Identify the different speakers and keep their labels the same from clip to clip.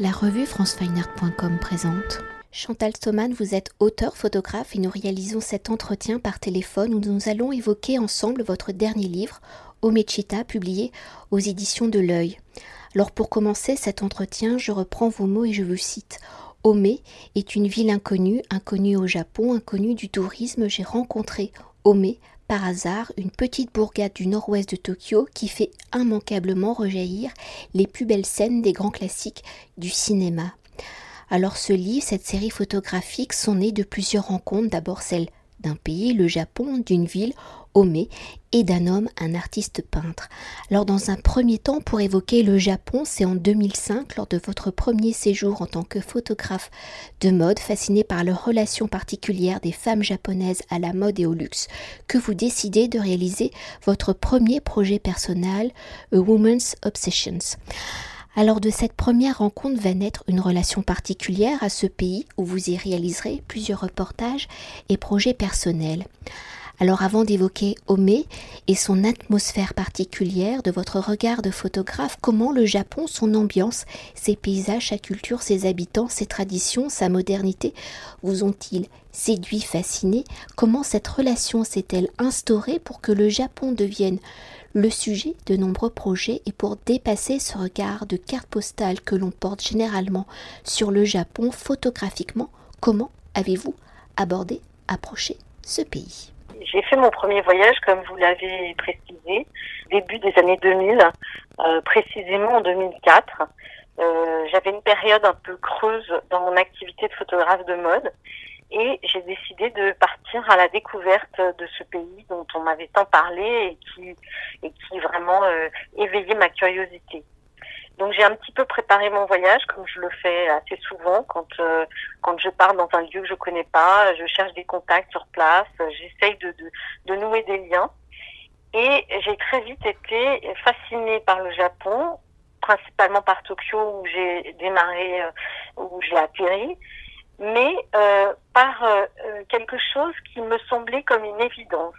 Speaker 1: La revue francefineart.com présente. Chantal Stoman, vous êtes auteur, photographe et nous réalisons cet entretien par téléphone où nous allons évoquer ensemble votre dernier livre, Omechita, publié aux éditions de l'Œil. Alors pour commencer cet entretien, je reprends vos mots et je vous cite. Ome est une ville inconnue, inconnue au Japon, inconnue du tourisme. J'ai rencontré Ome par hasard une petite bourgade du nord-ouest de Tokyo qui fait immanquablement rejaillir les plus belles scènes des grands classiques du cinéma. Alors ce livre, cette série photographique sont nés de plusieurs rencontres, d'abord celle d'un pays, le Japon, d'une ville, Et d'un homme, un artiste peintre. Alors dans un premier temps, pour évoquer le Japon, c'est en 2005, lors de votre premier séjour en tant que photographe de mode, fasciné par leur relation particulière des femmes japonaises à la mode et au luxe, que vous décidez de réaliser votre premier projet personnel, A Woman's Obsessions. Alors de cette première rencontre va naître une relation particulière à ce pays où vous y réaliserez plusieurs reportages et projets personnels. Alors avant d'évoquer Omé et son atmosphère particulière de votre regard de photographe, comment le Japon, son ambiance, ses paysages, sa culture, ses habitants, ses traditions, sa modernité vous ont-ils séduit, fasciné Comment cette relation s'est-elle instaurée pour que le Japon devienne le sujet de nombreux projets et pour dépasser ce regard de carte postale que l'on porte généralement sur le Japon photographiquement, comment avez-vous abordé, approché ce pays?
Speaker 2: J'ai fait mon premier voyage, comme vous l'avez précisé, début des années 2000, euh, précisément en 2004. Euh, J'avais une période un peu creuse dans mon activité de photographe de mode et j'ai décidé de partir à la découverte de ce pays dont on m'avait tant parlé et qui, et qui vraiment euh, éveillait ma curiosité. Donc j'ai un petit peu préparé mon voyage comme je le fais assez souvent quand euh, quand je pars dans un lieu que je connais pas, je cherche des contacts sur place, j'essaye de, de, de nouer des liens. Et j'ai très vite été fascinée par le Japon, principalement par Tokyo où j'ai démarré, euh, où j'ai atterri, mais euh, par euh, quelque chose qui me semblait comme une évidence.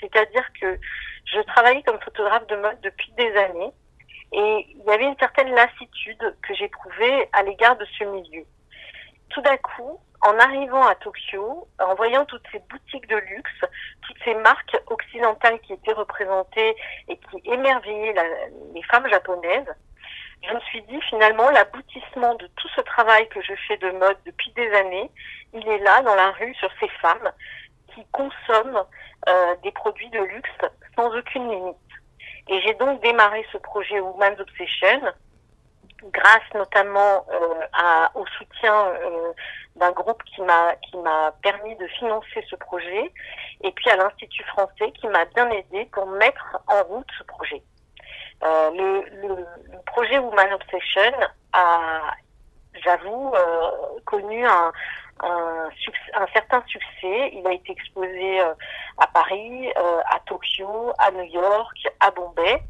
Speaker 2: C'est-à-dire que je travaillais comme photographe de mode depuis des années et il y avait une certaine lassitude que j'éprouvais à l'égard de ce milieu. Tout d'un coup, en arrivant à Tokyo, en voyant toutes ces boutiques de luxe, toutes ces marques occidentales qui étaient représentées et qui émerveillaient les femmes japonaises, je me suis dit finalement l'aboutissement de tout ce travail que je fais de mode depuis des années, il est là dans la rue sur ces femmes qui consomment euh, des produits de luxe sans aucune limite. Et j'ai donc démarré ce projet Women's Obsession grâce notamment euh, à, au soutien euh, d'un groupe qui m'a qui m'a permis de financer ce projet et puis à l'Institut français qui m'a bien aidé pour mettre en route ce projet. Euh, le, le, le, projet Woman Obsession a, j'avoue, euh, connu un, un, un, certain succès. Il a été exposé euh, à Paris, euh, à Tokyo, à New York, à Bombay.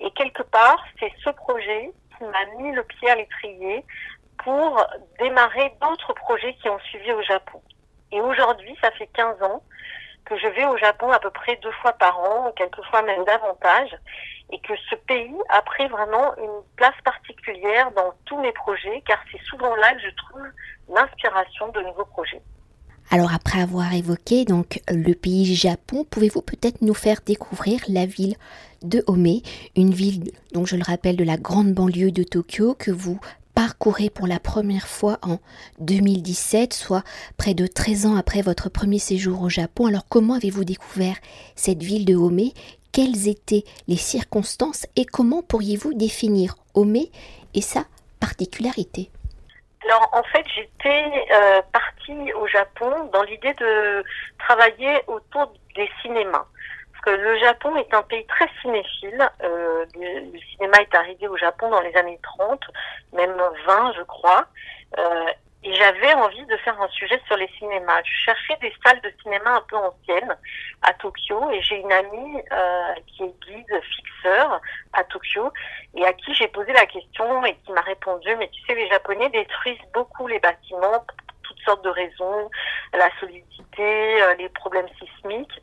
Speaker 2: Et quelque part, c'est ce projet qui m'a mis le pied à l'étrier pour démarrer d'autres projets qui ont suivi au Japon. Et aujourd'hui, ça fait 15 ans que je vais au Japon à peu près deux fois par an, quelquefois même davantage, et que ce pays a pris vraiment une place particulière dans tous mes projets, car c'est souvent là que je trouve l'inspiration de nouveaux projets.
Speaker 1: Alors après avoir évoqué donc le pays Japon, pouvez-vous peut-être nous faire découvrir la ville de Ome, une ville donc je le rappelle de la grande banlieue de Tokyo que vous parcourez pour la première fois en 2017, soit près de 13 ans après votre premier séjour au Japon. Alors comment avez-vous découvert cette ville de Ome Quelles étaient les circonstances et comment pourriez-vous définir Ome et sa particularité?
Speaker 2: Alors en fait, j'étais euh, partie au Japon dans l'idée de travailler autour des cinémas le Japon est un pays très cinéphile. Euh, le, cinéma est arrivé au Japon dans les années 30, même 20, je crois. Euh, et j'avais envie faire un sujet sur les cinémas. Je cherchais des salles de cinéma un peu anciennes à Tokyo et j'ai une amie euh, qui est guide fixeur à Tokyo et à qui j'ai posé la question et qui m'a répondu mais tu sais les Japonais détruisent beaucoup les bâtiments pour toutes sortes de raisons, la solidité, euh, les problèmes sismiques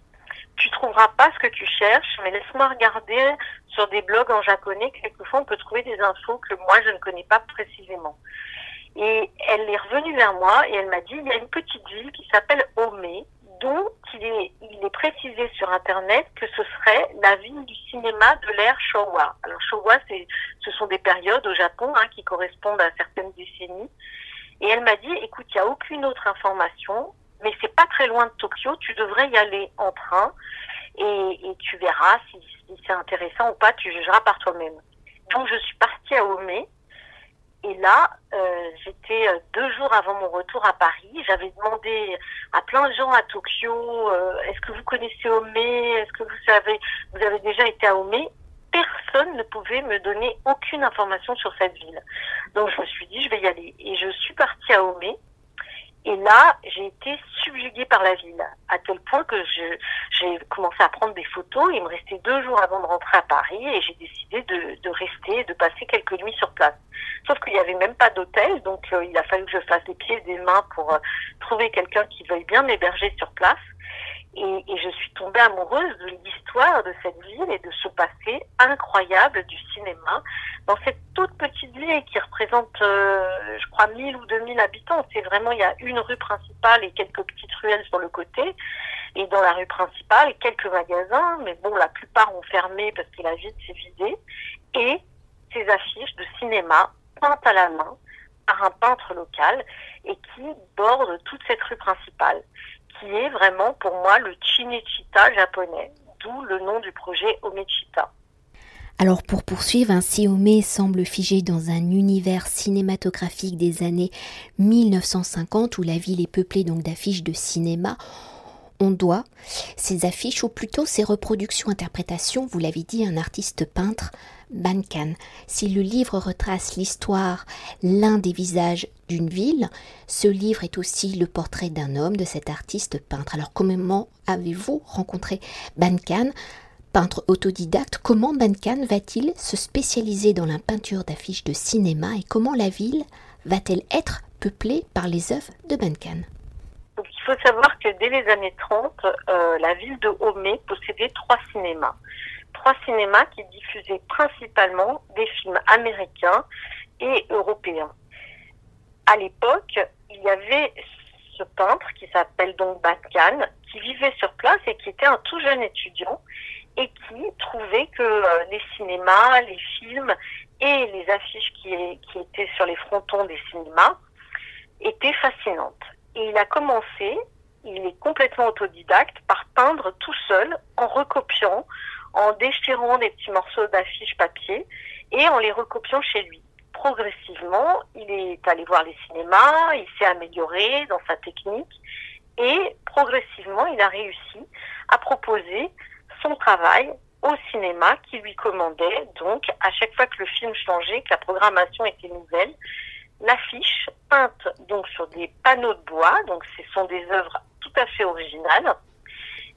Speaker 2: tu trouveras pas ce que tu cherches, mais laisse-moi regarder sur des blogs en japonais. Quelquefois, on peut trouver des infos que moi, je ne connais pas précisément. Et elle est revenue vers moi et elle m'a dit, il y a une petite ville qui s'appelle Ome, dont il est, il est précisé sur Internet que ce serait la ville du cinéma de l'ère Showa. Alors Showa, c'est, ce sont des périodes au Japon hein, qui correspondent à certaines décennies. Et elle m'a dit, écoute, il n'y a aucune autre information, mais c'est pas très loin de Tokyo, tu devrais y aller en train et, et tu verras si, si c'est intéressant ou pas, tu jugeras par toi-même. Donc je suis partie à Ome et là, euh, j'étais euh, deux jours avant mon retour à Paris. J'avais demandé à plein de gens à Tokyo, euh, est-ce que vous connaissez Ome Est-ce que vous savez, vous avez déjà été à Ome Personne ne pouvait me donner aucune information sur cette ville. Donc je me suis dit, je vais y aller. Et je suis partie à Ome. Et là, j'ai été subjuguée par la ville, à tel point que j'ai commencé à prendre des photos. Il me restait deux jours avant de rentrer à Paris et j'ai décidé de, de rester, de passer quelques nuits sur place. Sauf qu'il n'y avait même pas d'hôtel, donc euh, il a fallu que je fasse des pieds et des mains pour euh, trouver quelqu'un qui veuille bien m'héberger sur place. Et, et, je suis tombée amoureuse de l'histoire de cette ville et de ce passé incroyable du cinéma dans cette toute petite ville qui représente, euh, je crois, 1000 ou 2000 habitants. C'est vraiment, il y a une rue principale et quelques petites ruelles sur le côté. Et dans la rue principale, quelques magasins, mais bon, la plupart ont fermé parce que la ville s'est vidée. Et ces affiches de cinéma peintes à la main par un peintre local et qui bordent toute cette rue principale, qui est vraiment pour moi le Chinechita japonais, d'où le nom du projet Omechita.
Speaker 1: Alors pour poursuivre, ainsi Ome semble figé dans un univers cinématographique des années 1950 où la ville est peuplée donc d'affiches de cinéma on doit ces affiches, ou plutôt ces reproductions, interprétations, vous l'avez dit, un artiste peintre, Bankan. Si le livre retrace l'histoire, l'un des visages d'une ville, ce livre est aussi le portrait d'un homme, de cet artiste peintre. Alors comment avez-vous rencontré Bankan Peintre autodidacte, comment Bankan va-t-il se spécialiser dans la peinture d'affiches de cinéma et comment la ville va-t-elle être peuplée par les œuvres de Bankan
Speaker 2: faut savoir que dès les années 30, euh, la ville de Homé possédait trois cinémas. Trois cinémas qui diffusaient principalement des films américains et européens. À l'époque, il y avait ce peintre qui s'appelle donc Batkan, qui vivait sur place et qui était un tout jeune étudiant et qui trouvait que euh, les cinémas, les films et les affiches qui, qui étaient sur les frontons des cinémas étaient fascinantes. Et il a commencé, il est complètement autodidacte, par peindre tout seul, en recopiant, en déchirant des petits morceaux d'affiches papier et en les recopiant chez lui. Progressivement, il est allé voir les cinémas, il s'est amélioré dans sa technique et progressivement, il a réussi à proposer son travail au cinéma qui lui commandait. Donc, à chaque fois que le film changeait, que la programmation était nouvelle, l'affiche peinte donc sur des panneaux de bois, donc ce sont des œuvres tout à fait originales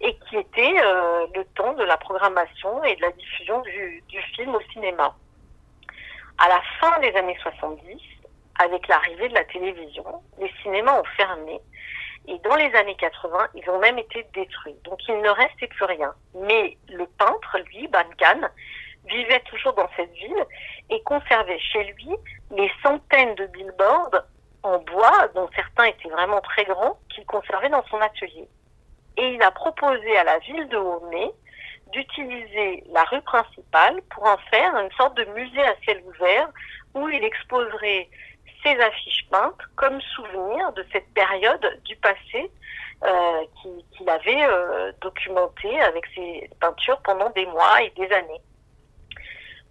Speaker 2: et qui étaient euh, le temps de la programmation et de la diffusion du, du, film au cinéma. À la fin des années 70, avec l'arrivée de la télévision, les cinémas ont fermé et dans les années 80, ils ont même été détruits. Donc il ne restait plus rien. Mais le peintre, lui, Bankan, vivait toujours dans cette ville et conservait chez lui les centaines de billboards en bois, dont certains étaient vraiment très grands, qu'il conservait dans son atelier. Et il a proposé à la ville de Homé d'utiliser la rue principale pour en faire une sorte de musée à ciel ouvert où il exposerait ses affiches peintes comme souvenir de cette période du passé euh, qu'il avait euh, documenté avec ses peintures pendant des mois et des années.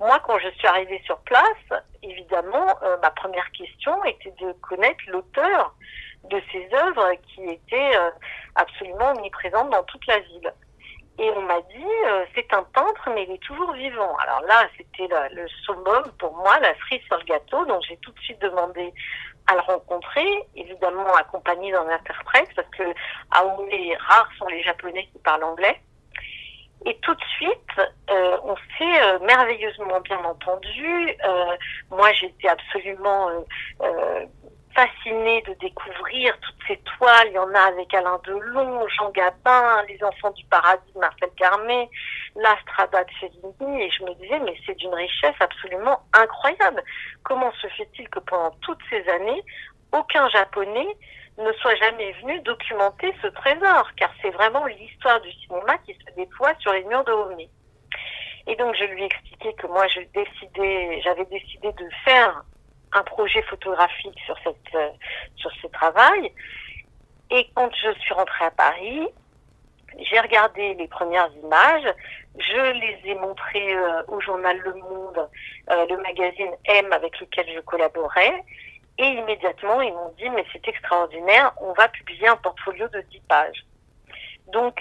Speaker 2: Moi, quand je suis arrivée sur place, évidemment, euh, ma première question était de connaître l'auteur de ces œuvres qui étaient euh, absolument omniprésentes dans toute la ville. Et on m'a dit, euh, c'est un peintre, mais il est toujours vivant. Alors là, c'était le, summum pour moi, la cerise sur le gâteau. Donc j'ai tout de suite demandé à le rencontrer, évidemment accompagné d'un interprète, parce que à rares sont les Japonais qui parlent anglais. Et tout de suite, euh, on s'est euh, merveilleusement bien entendu. Euh, moi, j'étais absolument fascinée de découvrir toutes ces toiles. Il y en a avec Alain Delon, Jean Gabin, Les Enfants du Paradis de Marcel Carmé, La Strada de Fellini. Et je me disais, mais c'est d'une richesse absolument incroyable. Comment se fait-il que pendant toutes ces années, aucun Japonais ne soit jamais venu documenter ce trésor, car c'est vraiment l'histoire du cinéma qui se déploie sur les murs de Homé. Et donc je lui ai expliqué que moi j'avais décidé de faire un projet photographique sur cette euh, sur ce travail. Et quand je suis rentrée à Paris, j'ai regardé les premières images, je les ai montrées euh, au journal Le Monde, euh, le magazine M avec lequel je collaborais, et immédiatement ils m'ont dit mais c'est extraordinaire, on va publier un portfolio de 10 pages. Donc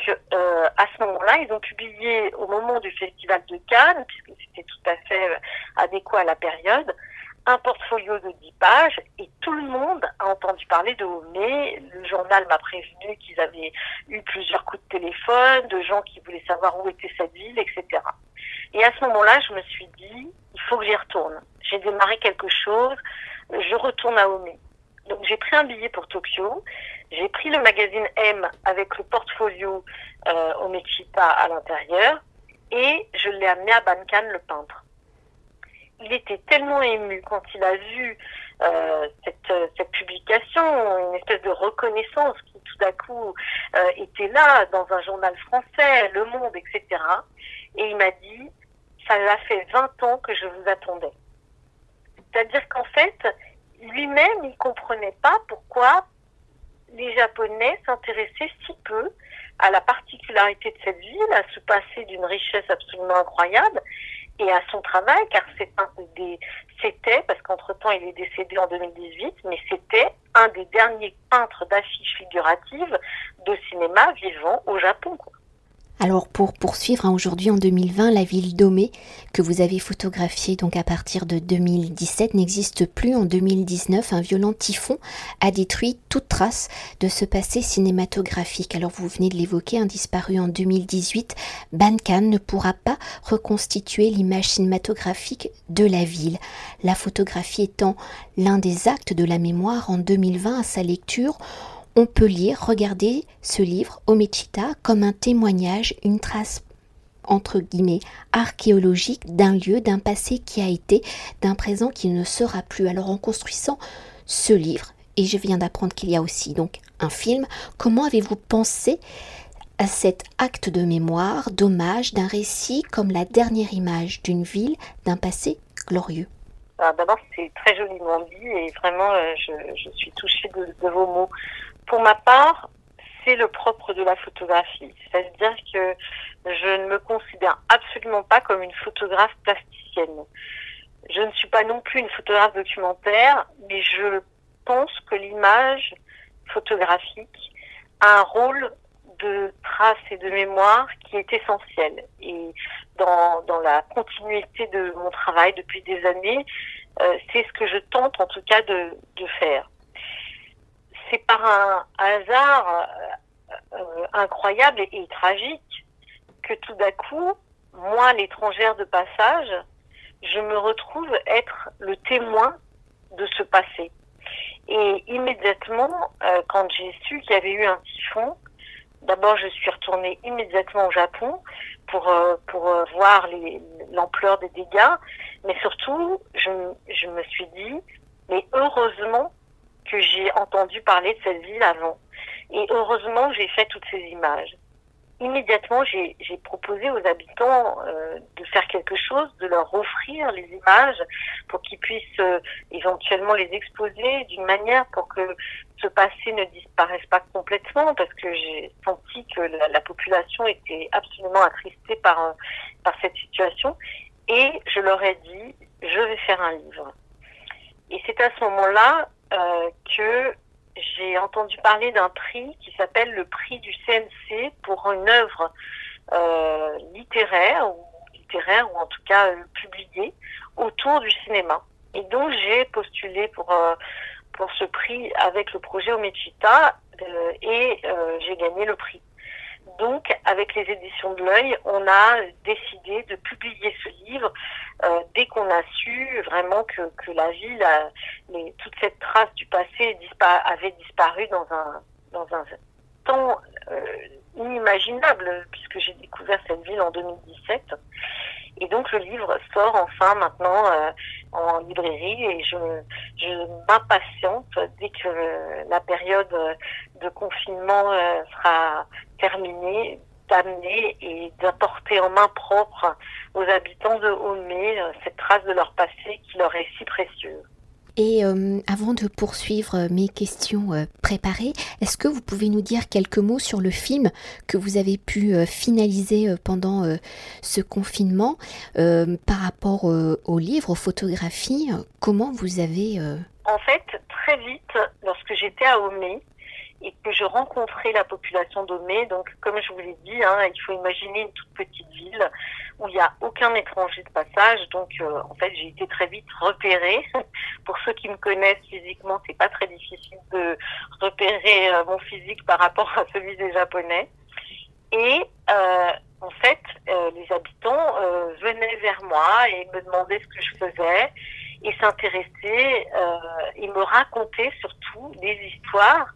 Speaker 2: à ce moment-là, ils ont publié au moment du festival de Cannes, puisque c'était tout à fait adéquat à la période, un portfolio de 10 pages et tout le monde a entendu parler de Homé. Le journal m'a prévenu qu'ils avaient eu plusieurs coups de téléphone, de gens qui voulaient savoir où était cette ville, etc. Et à ce moment-là, je me suis dit, il faut que j'y retourne. J'ai démarré quelque chose, je retourne à Homé. Donc j'ai pris un billet pour Tokyo, j'ai pris le magazine M avec le portfolio euh, à l'intérieur et je l'ai amené à Bankan, le peintre il était tellement ému quand il a vu euh, cette, cette, publication, une espèce de reconnaissance qui tout d'un coup euh, était là dans un journal français, Le Monde, etc. Et il m'a dit, ça a fait 20 ans que je vous attendais. C'est-à-dire qu'en fait, lui-même, il comprenait pas pourquoi les Japonais s'intéressaient si peu à la particularité de cette ville, à ce passé d'une richesse absolument incroyable, et à son travail, car c'était, parce qu'entre-temps il est décédé en 2018, mais c'était un des derniers peintres d'affiches figuratives de cinéma vivant au Japon.
Speaker 1: Alors pour poursuivre, hein, aujourd'hui en 2020, la ville d'Omé, que vous avez photographiée donc à partir de 2017, n'existe plus. En 2019, un violent typhon a détruit toute trace de ce passé cinématographique. Alors vous venez de l'évoquer, un disparu en 2018, Bankan ne pourra pas reconstituer l'image cinématographique de la ville. La photographie étant l'un des actes de la mémoire en 2020 à sa lecture, on peut lire, regarder ce livre, Omechita, comme un témoignage, une trace entre guillemets archéologique d'un lieu, d'un passé qui a été, d'un présent qui ne sera plus. Alors en construisant ce livre, et je viens d'apprendre qu'il y a aussi donc un film, comment avez-vous pensé à cet acte de mémoire, d'hommage, d'un récit comme la dernière image d'une ville, d'un passé glorieux?
Speaker 2: D'abord, c'est très joliment dit et vraiment, euh, je, suis touchée de, vos mots. Pour ma part, c'est le propre de la photographie. C'est-à-dire que je ne me considère absolument pas comme une photographe plasticienne. Je ne suis pas non plus une photographe documentaire, mais je pense que l'image photographique a un rôle de trace et de mémoire qui est essentiel. Et dans, dans la continuité de mon travail depuis des années, euh, c'est ce que je tente en tout cas de, de faire c'est par un hasard euh, euh, incroyable et, tragique que tout d'un coup, moi, l'étrangère de passage, je me retrouve être le témoin de ce passé. Et immédiatement, euh, quand j'ai su qu'il y avait eu un typhon, d'abord je suis retournée immédiatement au Japon pour pour voir l'ampleur des dégâts, mais surtout je, je me suis dit mais heureusement que j'ai entendu parler de cette ville avant. Et heureusement, j'ai fait toutes ces images. Immédiatement, j'ai proposé aux habitants euh, de faire quelque chose, de leur offrir les images pour qu'ils puissent euh, éventuellement les exposer d'une manière pour que ce passé ne disparaisse pas complètement, parce que j'ai senti que la, la, population était absolument attristée par, euh, par cette situation. Et je leur ai dit, je vais faire un livre. Et c'est à ce moment-là que j'ai entendu parler d'un prix qui s'appelle le prix du CNC pour une œuvre euh, littéraire ou littéraire ou en tout cas euh, publiée autour du cinéma. Et donc j'ai postulé pour pour ce prix avec le projet Omechita et j'ai gagné le prix. Donc, avec les éditions de l'œil, on a décidé de publier ce livre euh, dès qu'on a su vraiment que, que la ville, toute cette trace du passé avait disparu dans un, dans un temps euh, inimaginable, puisque j'ai découvert cette ville en 2017. Et donc le livre sort enfin maintenant euh, en librairie et je, je m'impatiente dès que la période de confinement euh, sera terminée d'amener et d'apporter en main propre aux habitants de Homé euh, cette trace de leur passé qui leur est si précieuse.
Speaker 1: Et euh, avant de poursuivre euh, mes questions euh, préparées, est-ce que vous pouvez nous dire quelques mots sur le film que vous avez pu finaliser pendant ce confinement par rapport au livre, aux photographies Comment vous avez...
Speaker 2: En fait, très vite, lorsque j'étais à Homé, et que je rencontrais la population d'Omé. Donc, comme je vous l'ai dit, hein, il faut imaginer une toute petite ville où il n'y a aucun étranger de passage. Donc, euh, en fait, j'ai été très vite repérée. Pour ceux qui me connaissent physiquement, c'est pas très difficile de repérer euh, mon physique par rapport à celui des Japonais. Et euh, en fait, les habitants venaient vers moi et me demandaient ce que je faisais et s'intéressaient et me racontaient surtout des histoires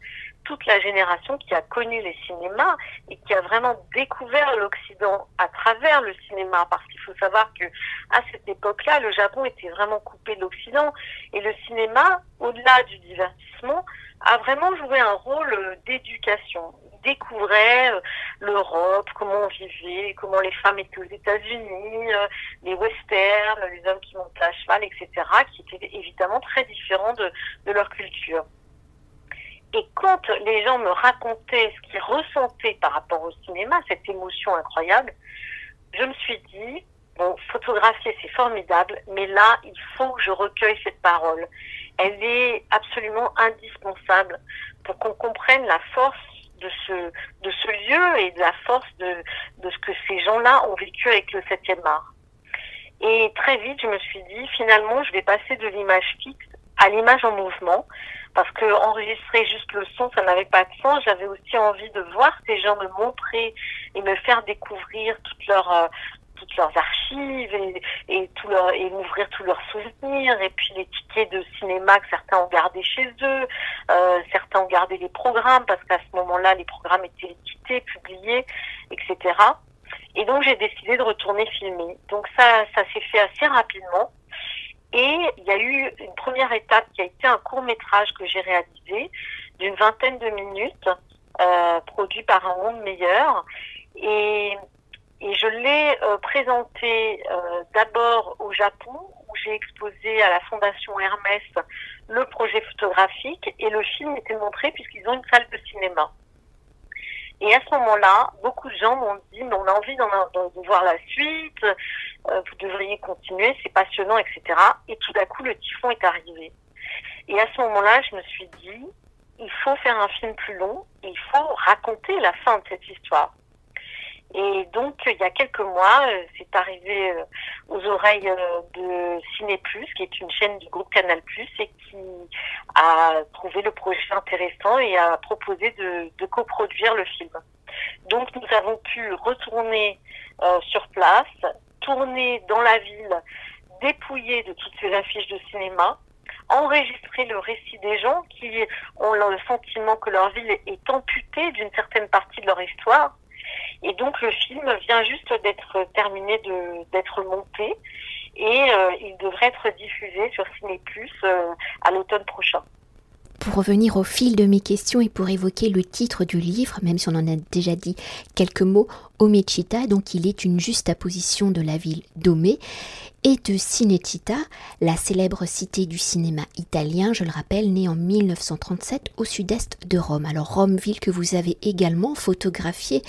Speaker 2: toute la génération qui a connu les cinémas et qui a vraiment découvert l'Occident à travers le cinéma. Parce qu'il faut savoir que à cette époque-là, le Japon était vraiment coupé de l'Occident et le cinéma, au-delà du divertissement, a vraiment joué un rôle euh, d'éducation. Il découvrait euh, l'Europe, comment on vivait, comment les femmes étaient aux États-Unis, euh, les westerns, les hommes qui montaient à cheval, etc., qui étaient évidemment très différents de leur culture. Et quand les gens me racontaient ce qu'ils ressentaient par rapport au cinéma, cette émotion incroyable, je me suis dit, bon, photographier c'est formidable, mais là, il faut que je recueille cette parole. Elle est absolument indispensable pour qu'on comprenne la force de ce, de ce lieu et de la force de, de ce que ces gens-là ont vécu avec le 7e art. Et très vite, je me suis dit, finalement, je vais passer de l'image fixe à l'image en mouvement parce que enregistrer juste le son, ça n'avait pas de sens. J'avais aussi envie de voir ces gens me montrer et me faire découvrir toutes leurs euh, toutes leurs archives et, tout leur, et m'ouvrir tous leurs souvenirs et puis les tickets de cinéma que certains ont gardés chez eux, euh, certains ont gardé les programmes parce qu'à ce moment-là les programmes étaient édités, publiés, etc. Et donc j'ai décidé de retourner filmer. Donc ça ça s'est fait assez rapidement. Et il y a eu une première étape qui a été un court métrage que j'ai réalisé d'une vingtaine de minutes, euh, produit par un monde meilleur. Et, je l'ai euh, présenté euh, d'abord au Japon, où j'ai exposé à la Fondation Hermès le projet photographique et le film était montré puisqu'ils ont une salle de cinéma. Et à ce moment-là, beaucoup de gens m'ont dit, mais on a envie de voir la suite, euh, vous devriez continuer, c'est passionnant, etc. Et tout d'un coup, le typhon est arrivé. Et à ce moment-là, je me suis dit, il faut faire un film plus long, il faut raconter la fin de cette histoire. Et donc, il y a quelques mois, euh, c'est arrivé euh, aux oreilles euh, de Ciné qui est une chaîne du groupe Canal et qui a trouvé le projet intéressant et a proposé de, de coproduire le film. Donc, nous avons pu retourner sur place, tourner dans la ville, dépouiller de toutes ces affiches de cinéma, enregistrer le récit des gens qui ont le sentiment que leur ville est amputée d'une certaine partie de leur histoire et donc le film vient juste d'être terminé d'être monté et euh, il devrait être diffusé sur Ciné Plus euh, à l'automne prochain.
Speaker 1: Pour revenir au fil de mes questions et pour évoquer le titre du livre, même si on en a déjà dit quelques mots, Omechita, donc il est une juste apposition de la ville d'Omé et de Cinecittà, la célèbre cité du cinéma italien, je le rappelle, née en 1937 au sud-est de Rome. Alors Rome, ville que vous avez également photographiée,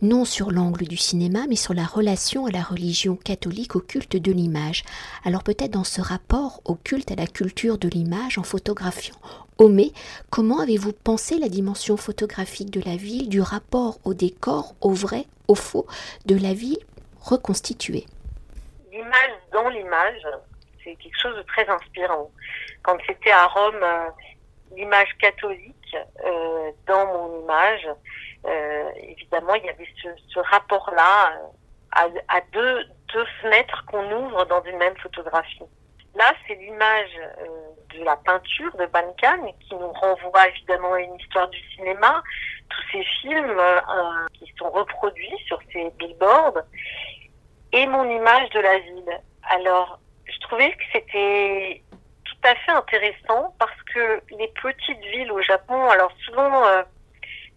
Speaker 1: non sur l'angle du cinéma, mais sur la relation à la religion catholique, au culte de l'image. Alors peut-être dans ce rapport au culte à la culture de l'image, en photographiant Homé, comment avez-vous pensé la dimension photographique de la ville, du rapport au décor, au vrai, au faux, de la ville reconstituée?
Speaker 2: L'image dans l'image, c'est quelque chose de très inspirant. Quand c'était à Rome, euh, l'image catholique euh, dans mon image, évidemment, il y avait ce, rapport-là à, à deux, deux fenêtres qu'on ouvre dans une même photographie. Là, c'est l'image de la peinture de Bankan qui nous renvoie évidemment à une histoire du cinéma, tous ces films qui sont reproduits sur ces billboards et mon image de la ville. Alors, je trouvais que c'était tout à fait intéressant parce que les petites villes au Japon, alors souvent euh,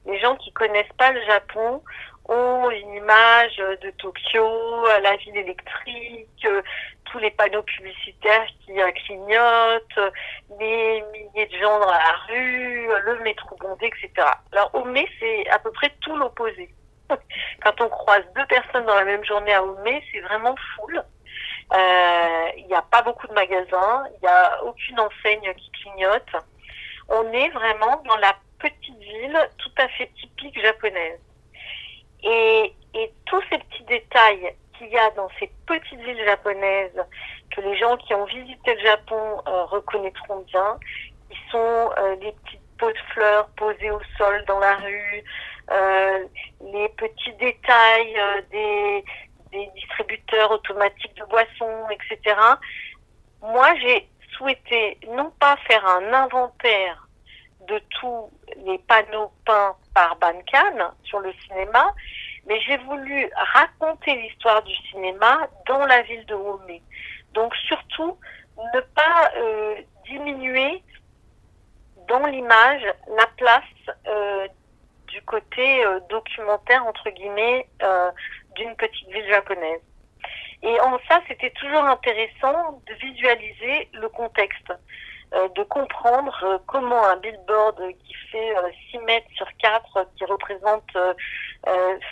Speaker 2: les gens qui connaissent pas le Japon ont une image de Tokyo, la ville électrique, tous les panneaux publicitaires qui euh, clignotent, les milliers de gens dans la rue, le métro bondé, etc. Alors Ome, c'est à peu près tout l'opposé. Quand on croise deux personnes dans la même journée à Ome, c'est vraiment full. Euh, il n'y a pas beaucoup de magasins, il n'y a aucune enseigne qui clignote. On est vraiment dans la petite ville tout à fait typique japonaise. Et tous ces petits détails qu'il y a dans ces petites villes japonaises que les gens qui ont visité le Japon euh, reconnaîtront bien, qui sont euh, les petites pots de fleurs posées au sol dans la rue, euh, les petits détails des, des distributeurs automatiques de boissons, etc. Moi, j'ai souhaité non pas faire un inventaire de tous les panneaux peints par Bancan sur le cinéma, mais j'ai voulu raconter l'histoire du cinéma dans la ville de Homé. Donc surtout, ne pas euh, diminuer dans l'image la place euh, du côté euh, documentaire, entre guillemets, euh, d'une petite ville japonaise. Et en ça, c'était toujours intéressant de visualiser le contexte. Euh, de comprendre euh, comment un billboard qui fait 6 euh, mètres sur 4, qui représente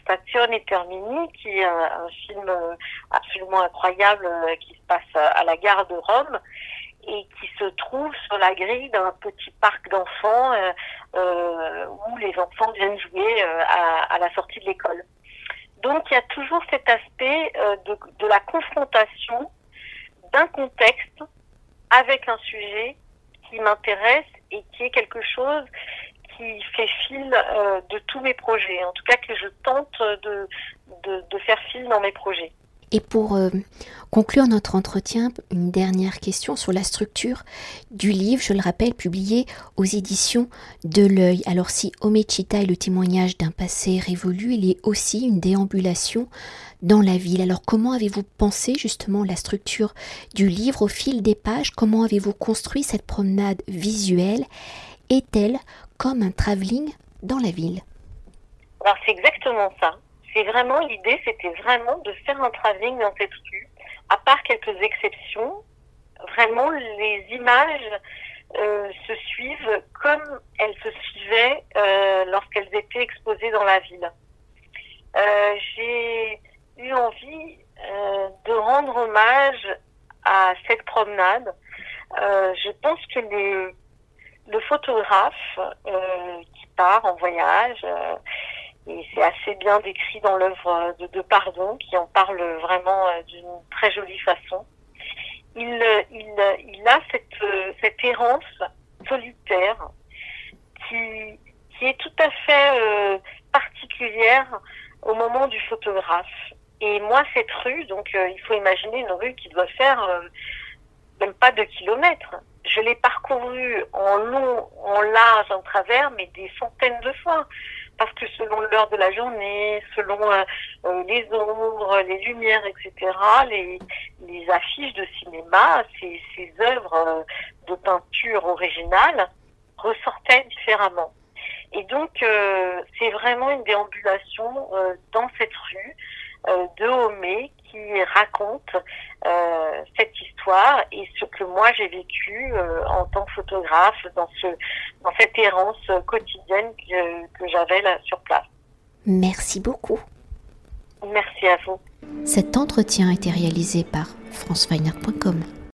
Speaker 2: Station et Termini, qui est un, film absolument incroyable qui se passe à la gare de Rome, et qui se trouve sur la grille d'un petit parc d'enfants où les enfants viennent jouer à, la sortie de l'école. Donc il y a toujours cet aspect de, la confrontation d'un contexte avec un sujet qui m'intéresse et qui est quelque chose qui fait fil euh, de tous mes projets, en tout cas que je tente de, de, faire fil dans mes projets.
Speaker 1: Et pour euh, conclure notre entretien, une dernière question sur la structure du livre, je le rappelle, publié aux éditions de l'œil. Alors si Omechita est le témoignage d'un passé révolu, il est aussi une déambulation dans la ville. Alors comment avez-vous pensé justement la structure du livre au fil des pages? Comment avez-vous construit cette promenade visuelle? Est-elle comme un travelling dans la ville
Speaker 2: Alors c'est exactement ça. C'est vraiment l'idée, c'était vraiment de faire un travelling dans cette rue. À part quelques exceptions, vraiment les images euh, se suivent comme elles se suivaient euh, lorsqu'elles étaient exposées dans la ville. Euh, j'ai eu envie de rendre hommage à cette promenade. Je pense que le, le photographe euh, qui part en voyage, et c'est assez bien décrit dans l'œuvre de, de, Pardon, qui en parle vraiment d'une très jolie façon, il, il, il a cette, cette errance solitaire qui, qui est tout à fait particulière au moment du photographe. Et moi, cette rue, donc euh, il faut imaginer une rue qui doit faire euh, même pas deux kilomètres. Je l'ai parcourue en long, en large, en travers, mais des centaines de fois. Parce que selon l'heure de la journée, selon euh, les ombres, les lumières, etc., les, affiches de cinéma, ces, œuvres de peinture originale ressortaient différemment. Et donc, c'est vraiment une déambulation dans cette rue euh, de Homé qui raconte euh, cette histoire et ce que moi j'ai vécu euh, en tant que photographe dans ce dans cette errance quotidienne que, que j'avais là sur place.
Speaker 1: Merci beaucoup.
Speaker 2: Merci à vous.
Speaker 1: Cet entretien a été réalisé par franceweiner.com.